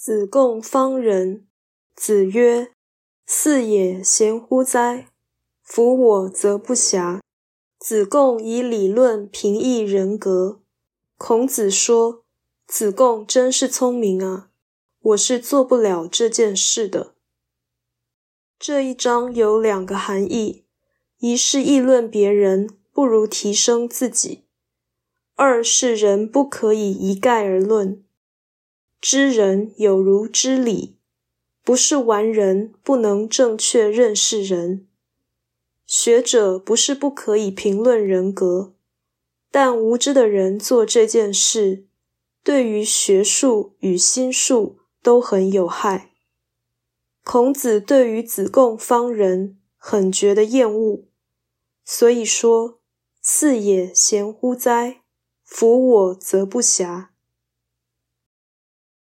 子贡方人。子曰：“四也，贤乎哉？夫我则不暇。”子贡以理论平易人格。孔子说：“子贡真是聪明啊，我是做不了这件事的。”这一章有两个含义：一是议论别人不如提升自己；二是人不可以一概而论。知人有如知理。不是完人不能正确认识人。学者不是不可以评论人格，但无知的人做这件事，对于学术与心术都很有害。孔子对于子贡方人很觉得厌恶，所以说：“四也，贤乎哉？夫我则不暇。”